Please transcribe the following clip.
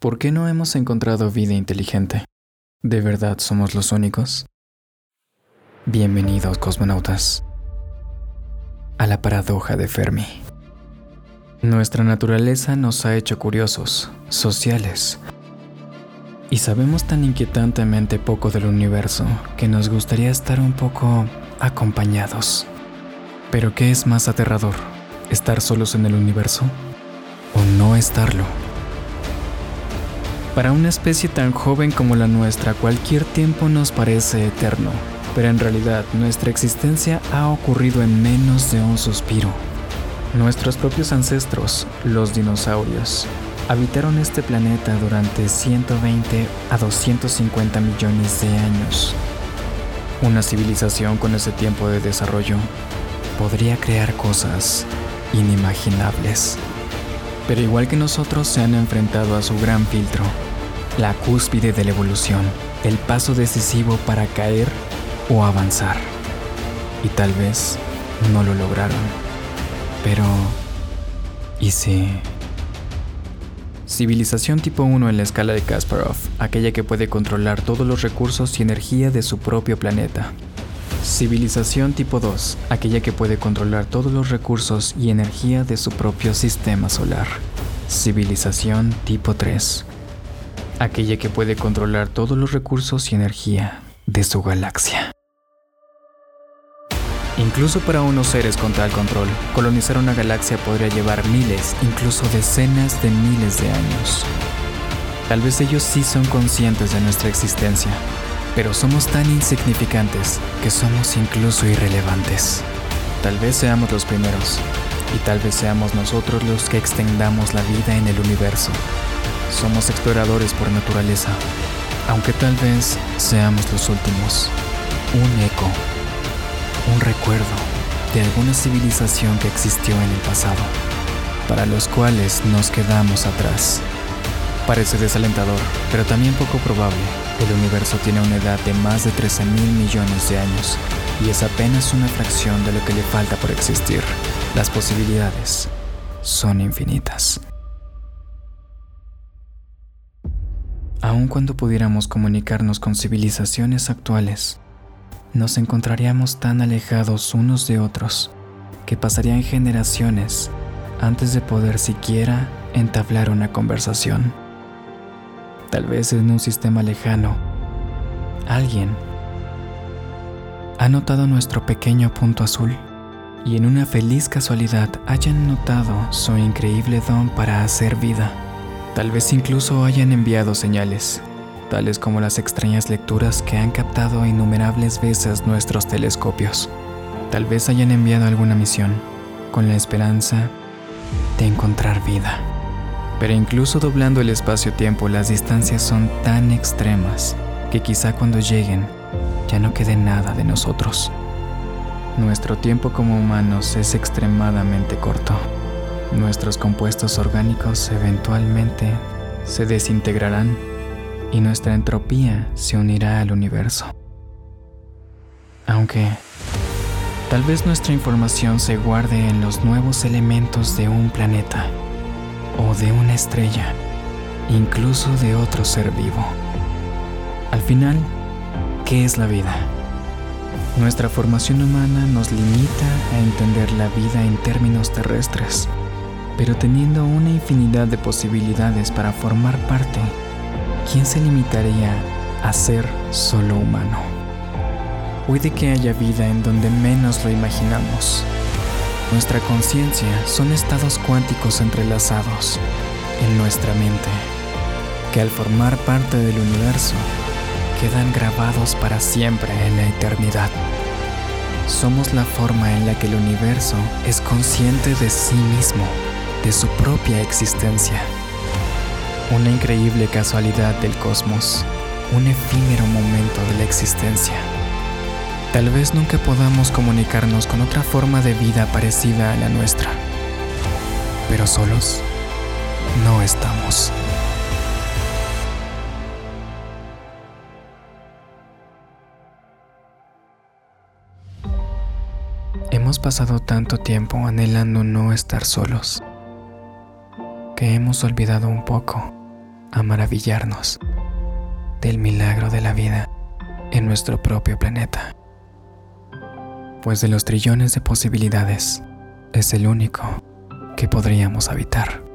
¿Por qué no hemos encontrado vida inteligente? ¿De verdad somos los únicos? Bienvenidos, cosmonautas, a la paradoja de Fermi. Nuestra naturaleza nos ha hecho curiosos, sociales, y sabemos tan inquietantemente poco del universo que nos gustaría estar un poco acompañados. Pero ¿qué es más aterrador? ¿Estar solos en el universo? ¿O no estarlo? Para una especie tan joven como la nuestra, cualquier tiempo nos parece eterno, pero en realidad nuestra existencia ha ocurrido en menos de un suspiro. Nuestros propios ancestros, los dinosaurios, habitaron este planeta durante 120 a 250 millones de años. Una civilización con ese tiempo de desarrollo podría crear cosas inimaginables. Pero igual que nosotros se han enfrentado a su gran filtro, la cúspide de la evolución, el paso decisivo para caer o avanzar. Y tal vez no lo lograron. Pero... ¿Y si... Civilización tipo 1 en la escala de Kasparov, aquella que puede controlar todos los recursos y energía de su propio planeta. Civilización tipo 2, aquella que puede controlar todos los recursos y energía de su propio sistema solar. Civilización tipo 3, aquella que puede controlar todos los recursos y energía de su galaxia. Incluso para unos seres con tal control, colonizar una galaxia podría llevar miles, incluso decenas de miles de años. Tal vez ellos sí son conscientes de nuestra existencia, pero somos tan insignificantes que somos incluso irrelevantes. Tal vez seamos los primeros, y tal vez seamos nosotros los que extendamos la vida en el universo. Somos exploradores por naturaleza, aunque tal vez seamos los últimos. Un eco un recuerdo de alguna civilización que existió en el pasado, para los cuales nos quedamos atrás. Parece desalentador, pero también poco probable. El universo tiene una edad de más de 13 mil millones de años y es apenas una fracción de lo que le falta por existir. Las posibilidades son infinitas. Aun cuando pudiéramos comunicarnos con civilizaciones actuales, nos encontraríamos tan alejados unos de otros que pasarían generaciones antes de poder siquiera entablar una conversación. Tal vez en un sistema lejano, alguien ha notado nuestro pequeño punto azul y en una feliz casualidad hayan notado su increíble don para hacer vida. Tal vez incluso hayan enviado señales tales como las extrañas lecturas que han captado innumerables veces nuestros telescopios. Tal vez hayan enviado alguna misión con la esperanza de encontrar vida. Pero incluso doblando el espacio-tiempo, las distancias son tan extremas que quizá cuando lleguen ya no quede nada de nosotros. Nuestro tiempo como humanos es extremadamente corto. Nuestros compuestos orgánicos eventualmente se desintegrarán y nuestra entropía se unirá al universo. Aunque tal vez nuestra información se guarde en los nuevos elementos de un planeta o de una estrella, incluso de otro ser vivo. Al final, ¿qué es la vida? Nuestra formación humana nos limita a entender la vida en términos terrestres, pero teniendo una infinidad de posibilidades para formar parte ¿quién se limitaría a ser solo humano? Puede que haya vida en donde menos lo imaginamos. Nuestra conciencia son estados cuánticos entrelazados en nuestra mente, que al formar parte del universo quedan grabados para siempre en la eternidad. Somos la forma en la que el universo es consciente de sí mismo, de su propia existencia. Una increíble casualidad del cosmos, un efímero momento de la existencia. Tal vez nunca podamos comunicarnos con otra forma de vida parecida a la nuestra, pero solos no estamos. Hemos pasado tanto tiempo anhelando no estar solos que hemos olvidado un poco a maravillarnos del milagro de la vida en nuestro propio planeta. Pues de los trillones de posibilidades, es el único que podríamos habitar.